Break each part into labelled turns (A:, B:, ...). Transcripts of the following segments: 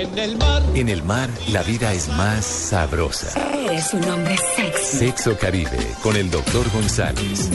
A: En el mar.
B: En el mar, la vida es más sabrosa.
C: Eres un hombre sexy.
B: Sexo Caribe, con el doctor González.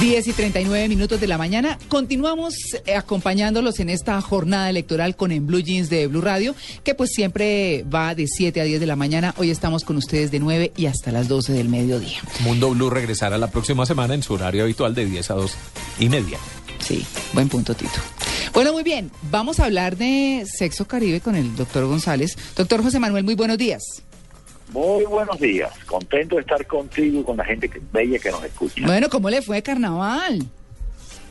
D: Diez y 39 minutos de la mañana. Continuamos eh, acompañándolos en esta jornada electoral con En Blue Jeans de Blue Radio, que pues siempre va de 7 a 10 de la mañana. Hoy estamos con ustedes de 9 y hasta las 12 del mediodía.
E: Mundo Blue regresará la próxima semana en su horario habitual de 10 a 2 y media.
D: Sí, buen punto, Tito. Bueno, muy bien. Vamos a hablar de Sexo Caribe con el doctor González. Doctor José Manuel, muy buenos días.
F: Muy buenos días, contento de estar contigo y con la gente que, bella que nos escucha.
D: Bueno, ¿cómo le fue carnaval?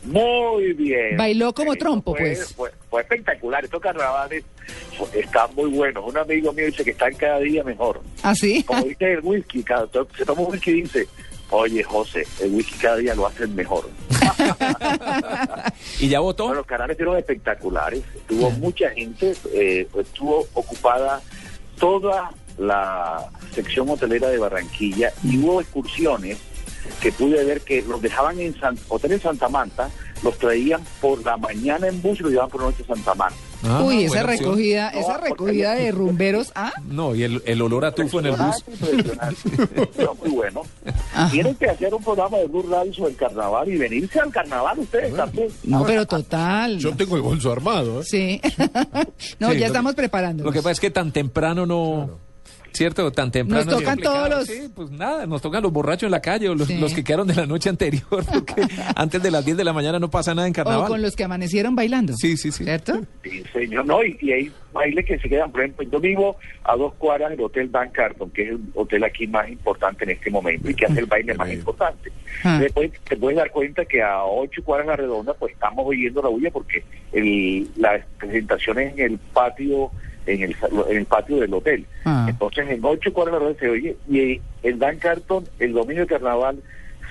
F: Muy bien.
D: Bailó como trompo,
F: fue-
D: pues.
F: Fue, fue espectacular, estos carnavales están muy buenos. Un amigo mío dice que están cada día mejor.
D: ¿Ah, sí?
F: Como dice el whisky, cada, se toma un whisky y dice, oye José, el whisky cada día lo hacen mejor.
E: ¿Y ya votó?
F: Bueno, los canales fueron espectaculares. Tuvo mucha gente, eh, estuvo ocupada toda la sección hotelera de Barranquilla y hubo excursiones que pude ver que los dejaban en San, hotel en Santa Marta, los traían por la mañana en bus y los llevaban por la noche a Santa Marta.
E: Ah,
D: Uy, esa
E: opción.
D: recogida,
F: No,
D: esa recogida de rumberos, ¿ah?
E: No, y el, el olor a tufo en el bus.
F: Muy bueno.
D: Ajá.
F: Tienen que hacer un programa de Blue Radio sobre el carnaval y venirse al carnaval ustedes también.
D: No, pero total.
G: Yo tengo el bolso armado. ¿eh?
D: Sí. no,
E: Sí,
D: ya estamos preparando.
E: Lo que pasa es que tan temprano no... ¿Cierto? Tan temprano.
D: Nos tocan todos los-
E: Sí, pues nada, nos tocan los borrachos en la calle o los,
D: Sí.
E: los que quedaron de la noche anterior, porque antes de las 10 de la mañana no pasa nada en
D: O
E: carnaval.
D: con los que amanecieron bailando.
E: Sí, sí, sí.
D: ¿Cierto?
F: Sí, señor, no, y, y hay bailes que se quedan, por ejemplo, yo vivo a dos cuadras del Hotel Dan Carton, que es el hotel aquí más importante en este momento y que hace el baile más importante.
D: Ah.
F: Después te puedes dar cuenta que a ocho cuadras a la redonda, pues estamos oyendo la bulla porque el, las presentaciones en el patio en el, sal- en el patio del hotel.
D: Ah.
F: Entonces, en ocho cuadras a la se oye, y el Dan Carton, el domingo de carnaval,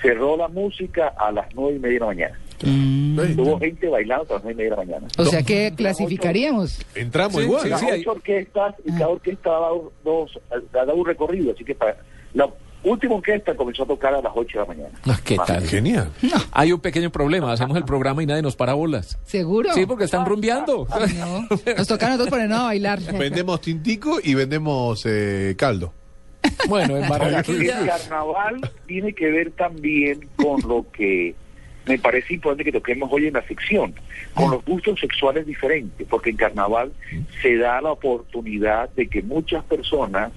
F: cerró la música a las nueve y media de la mañana.
D: Mm.
F: Tuvo gente bailando hasta las nueve y media de la mañana.
D: O sea que clasificaríamos.
G: Entramos
E: Sí,
G: igual.
E: sí,
F: las
E: sí, hay-
F: ocho orquestas y cada orquesta ha dado, dos, ha dado un recorrido, así que para la última orquesta comenzó a tocar a las 8 de la mañana.
E: Ah, ¿Qué
F: Más
E: tal?
G: Genial.
E: Hay un pequeño problema, hacemos el programa y nadie nos para bolas.
D: ¿Seguro?
E: Sí, porque están rumbeando.
D: No, nos toca a nosotros ponernos a bailar.
G: Vendemos tintico y vendemos eh, caldo.
E: Bueno, en
F: El
E: Barranquilla...
F: carnaval tiene que ver también con lo que me parece importante que toquemos hoy en la sección, con los gustos sexuales diferentes, porque en carnaval se da la oportunidad de que muchas personas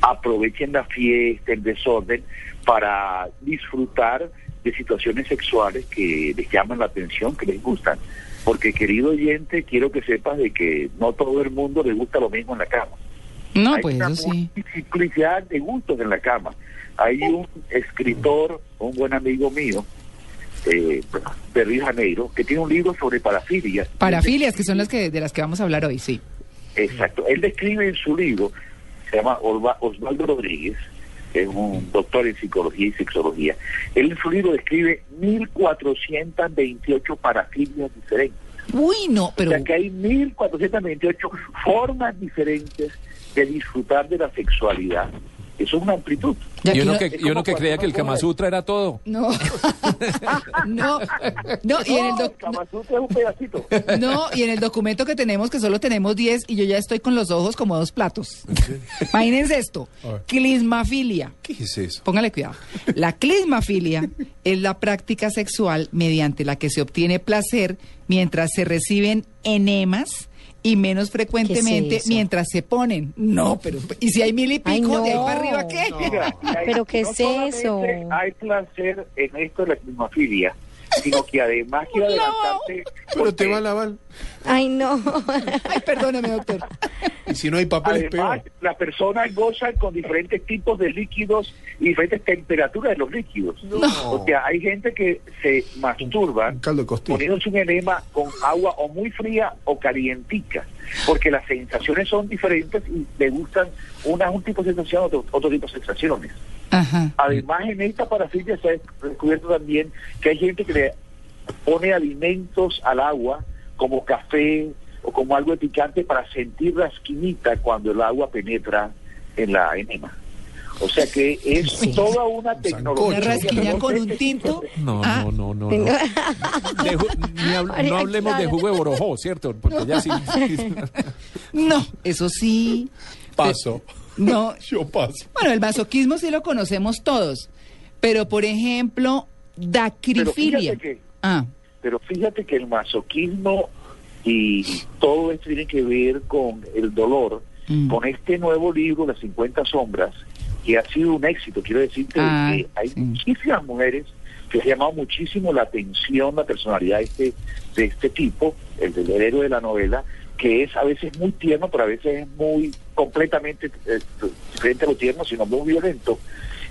F: aprovechen la fiesta, el desorden, para disfrutar de situaciones sexuales que les llaman la atención, que les gustan. Porque, querido oyente, quiero que sepas de que no todo el mundo le gusta lo mismo en la cama.
D: No,
F: Hay
D: pues
F: una
D: eso sí.
F: multiplicidad de gustos en la cama. Hay un escritor, un buen amigo mío, eh, de Río Janeiro, que tiene un libro sobre parafilia.
D: Parafilias, que son las que de las que vamos a hablar hoy, sí.
F: Exacto. Él describe en su libro, se llama Osvaldo Rodríguez, que es un doctor en psicología y sexología. Él en su libro describe 1428 parafilias diferentes.
D: Uy, no, pero
F: O sea que hay 1428 formas diferentes de disfrutar de la sexualidad. Eso es una amplitud.
E: Y uno
D: no-
E: que,
F: es
E: y uno
F: como
E: que creía que el Kama. Sutra era todo.
D: No, no, no, y en el
F: No,
D: doc-
F: Kama Sutra es un pedacito.
D: no, y en el documento que tenemos, que solo tenemos 10, y yo ya estoy con los ojos como dos platos. Imagínense esto, clismafilia.
G: ¿Qué es eso?
D: Póngale cuidado. La clismafilia es la práctica sexual mediante la que se obtiene placer mientras se reciben enemas y menos frecuentemente mientras se ponen. No, pero ¿y si hay mil y
C: Ay,
D: pico de ahí para arriba qué?
F: Hay-
C: ¿Pero qué
F: no
C: es eso?
F: Hay placer en esto de la climafilia, sino que además quiero adelantarte.
G: Pero te va a lavar.
C: Ay, no.
D: Ay, perdóneme, doctor.
G: Y si no hay papel es
F: Además,
G: peor.
F: las personas gozan con diferentes tipos de líquidos y diferentes temperaturas de los líquidos. O sea, hay gente que se masturba
G: Un caldo de costilla.
F: poniéndose un enema con agua o muy fría o calientica, porque las sensaciones son diferentes y le gustan unas un tipo de sensación, otro, otro tipo de sensaciones.
D: Ajá.
F: Además, en esta parafilia se ha descubierto también que hay gente que le pone alimentos al agua, como café o como algo de picante, para sentir la esquinita cuando el agua penetra en la enema. O sea que es toda una tecnología.
D: rasquiña con un tinto.
E: No,
D: Ah,
E: no, no, no. no. Ju-
C: María
E: no hablemos de jugo de borojó, ¿cierto? Porque ya sí.
D: No, eso sí.
G: Paso.
D: No.
G: Yo paso.
D: Bueno, el masoquismo sí lo conocemos todos. Pero, por ejemplo, dacrifilia.
F: fíjate que-
D: Ah,
F: Pero fíjate que el masoquismo y todo esto tiene que ver con el dolor,
D: Mm.
F: con este nuevo libro, Las 50 sombras, que ha sido un éxito. Quiero decirte
D: Ah,
F: que hay
D: sí.
F: muchísimas mujeres que ha llamado muchísimo la atención, la personalidad de este, de este tipo, el del héroe de la novela, que es a veces muy tierno, pero a veces es muy completamente eh, diferente a lo tierno, sino muy violento.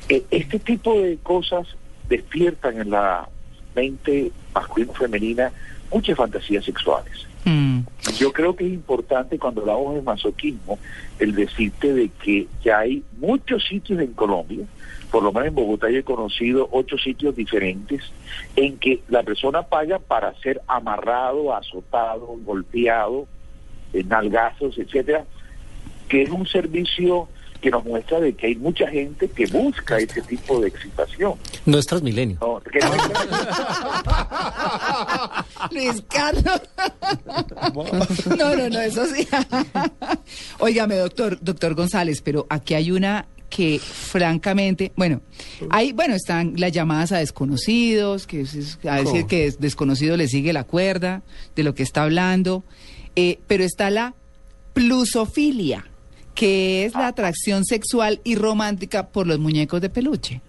F: Eh, este tipo de cosas despiertan en la mente masculina femenina muchas fantasías sexuales.
D: mm,
F: Yo creo que es importante cuando hablamos de masoquismo el decirte de que ya hay muchos sitios en Colombia, por lo menos en Bogotá yo he conocido ocho sitios diferentes en que la persona paga para ser amarrado, azotado, golpeado, eh, nalgazos, etcétera, que es un servicio que nos muestra de que hay mucha gente que busca ese tipo de excitación.
A: No es Transmilenio.
F: No, que no es-
D: Luis Carlos. No, no, no, eso sí. Óigame, doctor, doctor González, pero aquí hay una que francamente, bueno, hay, bueno, están las llamadas a desconocidos, que es- a decir
G: ¿Cómo?
D: que es desconocido le sigue la cuerda de lo que está hablando, eh, pero está la plusofilia, que es la atracción sexual y romántica por los muñecos de peluche.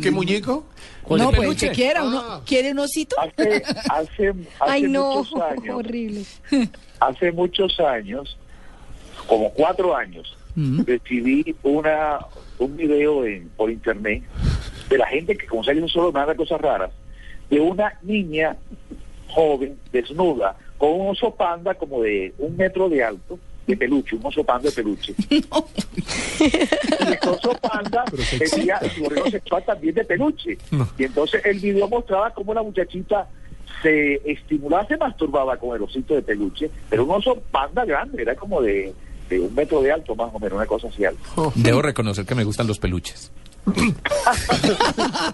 G: ¿Qué muñeco?
E: ¿O de
D: no, pues
E: peluche?
D: que quiera, uno,
G: Ah.
D: ¿quiere un osito?
F: hace, hace, hace
C: Ay, no,
F: muchos años,
C: horrible.
F: hace muchos años, como cuatro años,
D: Mm.
F: recibí una un video en, por internet de la gente que como sale no solo manda cosas raras, de una niña joven, desnuda, con un oso panda como de un metro de alto, de peluche, un oso panda de peluche. Y el oso panda tenía su órgano sexual también de peluche. Y entonces el video mostraba cómo la muchachita se estimulaba, se masturbaba con el osito de peluche, pero un oso panda grande, era como de, de un metro de alto más o menos, una cosa así alta.
E: Debo reconocer que me gustan los peluches.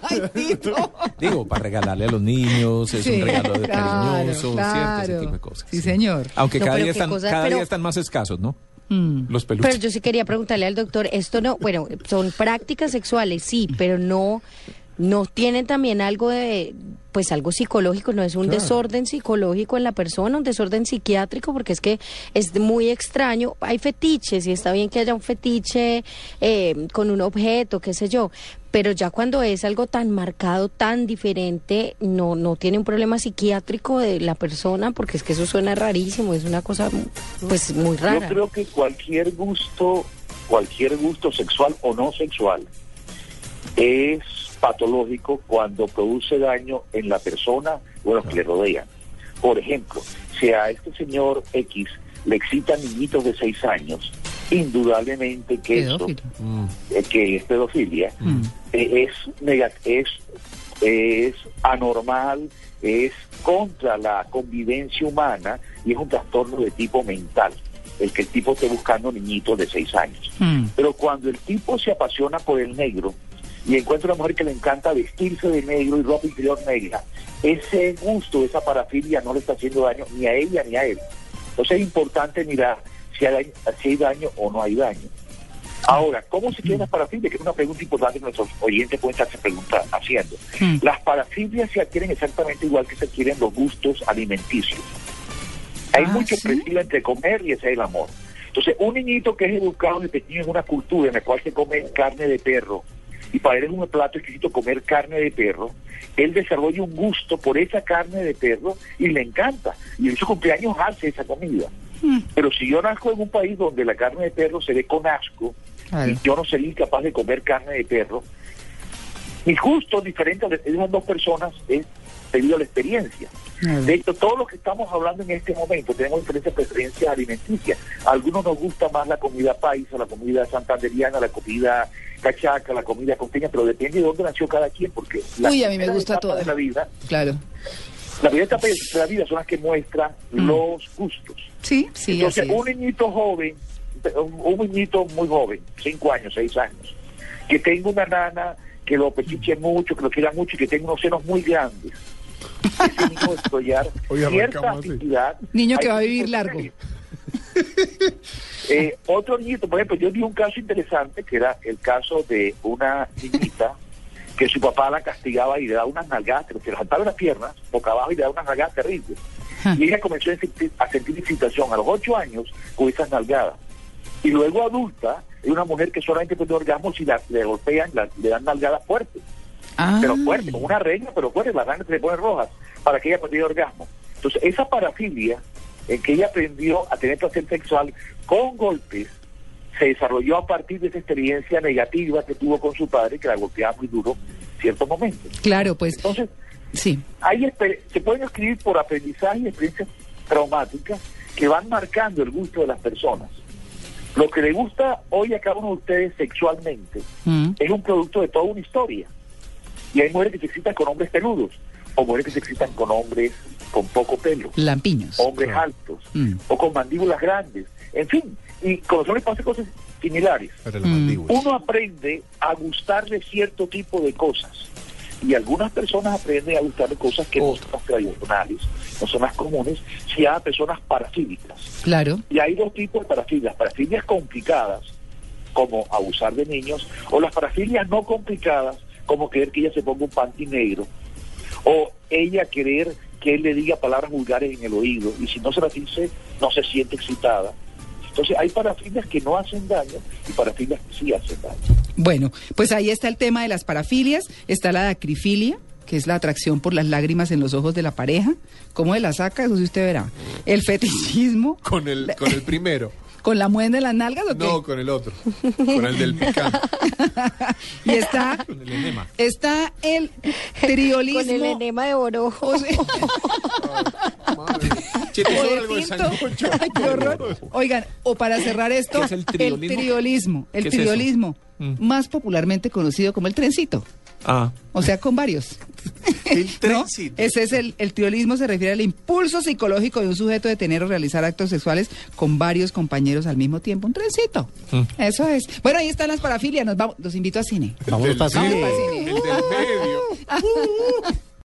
D: Ay, Tito.
E: Digo, para regalarle a los niños, es
D: Sí,
E: un regalo de
D: claro,
E: cariñoso, ¿cierto?
D: claro.
E: Ese tipo de cosas.
D: Sí, señor.
E: Aunque
C: No,
E: cada, día están,
C: cosa-
E: cada
C: pero-
E: día están más escasos, ¿no?
D: Mm.
E: Los peluches.
C: Pero yo sí quería preguntarle al doctor, esto no, bueno, son prácticas sexuales, sí, pero no, no tienen también algo de, pues algo psicológico, no es un desorden psicológico en la persona, un desorden psiquiátrico, porque es que es muy extraño. Hay fetiches y está bien que haya un fetiche eh, con un objeto, qué sé yo, pero ya cuando es algo tan marcado, tan diferente, no, no tiene un problema psiquiátrico de la persona, porque es que eso suena rarísimo, es una cosa, pues muy rara.
F: Yo creo que cualquier gusto, cualquier gusto sexual o no sexual es patológico cuando produce daño en la persona o en los que le rodean. Por ejemplo, si a este señor X le excitan niñitos de seis años, indudablemente que eso,
D: Pedófilo.
F: eh, que es pedofilia,
D: Mm.
F: eh, es, es, es anormal, es contra la convivencia humana y es un trastorno de tipo mental, el que el tipo esté buscando niñitos de seis años.
D: Mm.
F: Pero cuando el tipo se apasiona por el negro y encuentra una mujer que le encanta vestirse de negro y ropa interior negra, ese gusto, esa parafilia no le está haciendo daño ni a ella ni a él. Entonces es importante mirar si hay, daño- si hay daño o no hay daño. Ahora, ¿cómo se quedan las parafilias? Que es una pregunta importante que nuestros oyentes pueden estarse pregunta- haciendo.
D: Mm.
F: Las parafilias se adquieren exactamente igual que se adquieren los gustos alimenticios. Hay
D: Ah,
F: mucho
D: ¿sí?
F: entre comer y ese es el amor. Entonces, un niñito que es educado de pequeño en una cultura en la cual se come carne de perro, y para él es un plato exquisito comer carne de perro, él desarrolla un gusto por esa carne de perro y le encanta. Y en su cumpleaños hace esa comida. Pero si yo nazco en un país donde la carne de perro se ve con asco, y yo no sería incapaz de comer carne de perro, mis gustos diferentes de esas dos personas es debido a la experiencia. De hecho, todos los que estamos hablando en este momento tenemos diferentes preferencias alimenticias. A algunos nos gusta más la comida paisa, la comida santanderiana, la comida cachaca, la comida costeña, pero depende de dónde nació cada quien, porque las
D: Uy, a mí me gusta
F: de la vida,
D: Claro.
F: la primera etapa de la vida son las que muestran
D: Mm.
F: los gustos.
D: Sí, sí,
F: Entonces,
D: así es.
F: un niñito joven un, un niñito muy joven, cinco años, seis años, que tenga una nana que lo pechiche mucho, que lo quiera mucho y que tenga unos senos muy grandes. Desarrollar
G: Hoy
F: cierta actividad.
D: Niño que va a
F: que
D: vivir largo.
F: Eh, otro niñito, por ejemplo, yo vi un caso interesante que era el caso de una niñita que su papá la castigaba y le daba unas nalgadas, pero se levantaba las piernas boca abajo y le daba unas nalgadas terribles.
D: Ja.
F: Y ella comenzó a sentir, a sentir excitación a los ocho años con esas nalgadas. Y luego adulta, es una mujer que solamente tiene orgasmo si la, le golpean, la- le dan nalgadas fuertes,
D: Ah,
F: pero fuertes, como una regla, pero fuerte, las ranas se le ponen rojas, para que ella tener orgasmo. Entonces, esa parafilia en que ella aprendió a tener placer sexual con golpes, se desarrolló a partir de esa experiencia negativa que tuvo con su padre, que la golpeaba muy duro en ciertos momentos.
D: claro, pues
F: Entonces,
D: sí.
F: hay se pueden escribir por aprendizaje y experiencias traumáticas que van marcando el gusto de las personas. Lo que le gusta hoy a cada uno de ustedes sexualmente
D: Mm.
F: es un producto de toda una historia. Y hay mujeres que se excitan con hombres peludos, o mujeres que se excitan con hombres con poco pelo,
D: Lampiños.
F: hombres altos,
D: Mm.
F: o con mandíbulas grandes, en fin. Y con los hombres pasa cosas similares.
D: Mm.
F: Uno aprende a gustarle cierto tipo de cosas. Y algunas personas aprenden a gustarle cosas que no son las tradicionales, no son las comunes, si a personas parafílicas.
D: Claro.
F: Y hay dos tipos de parafilias, parafilias complicadas, como abusar de niños, o las parafilias no complicadas, como querer que ella se ponga un panty negro, o ella querer que él le diga palabras vulgares en el oído, y si no se las dice, no se siente excitada. Entonces hay parafilias que no hacen daño y parafilias que sí hacen daño.
D: Bueno, pues ahí está el tema de las parafilias, está la dacrifilia, que es la atracción por las lágrimas en los ojos de la pareja. ¿Cómo de la saca? Eso sí usted verá. El fetichismo,
G: Con el, con el primero.
D: con la muenda de las nalgas o qué?
G: No, con el otro. Con el del picante.
D: Y está,
E: Con el enema.
D: está el triolismo.
C: Con el enema de oro.
D: o sea. Oigan, o para cerrar esto,
E: ¿Qué es el triolismo?
D: triolismo, el
E: ¿Qué es eso?
D: triolismo,
E: Mm.
D: más popularmente conocido como el trencito.
E: Ah,
D: O sea, con varios.
G: El
D: ¿no?
G: trencito.
D: Ese es el, el triolismo, se refiere al impulso psicológico de un sujeto de tener o realizar actos sexuales con varios compañeros al mismo tiempo. Un trencito.
E: Mm.
D: Eso es. Bueno, ahí están las parafilias. Nos vamos, los invito a cine.
A: Para
G: del
A: cine.
G: El del medio.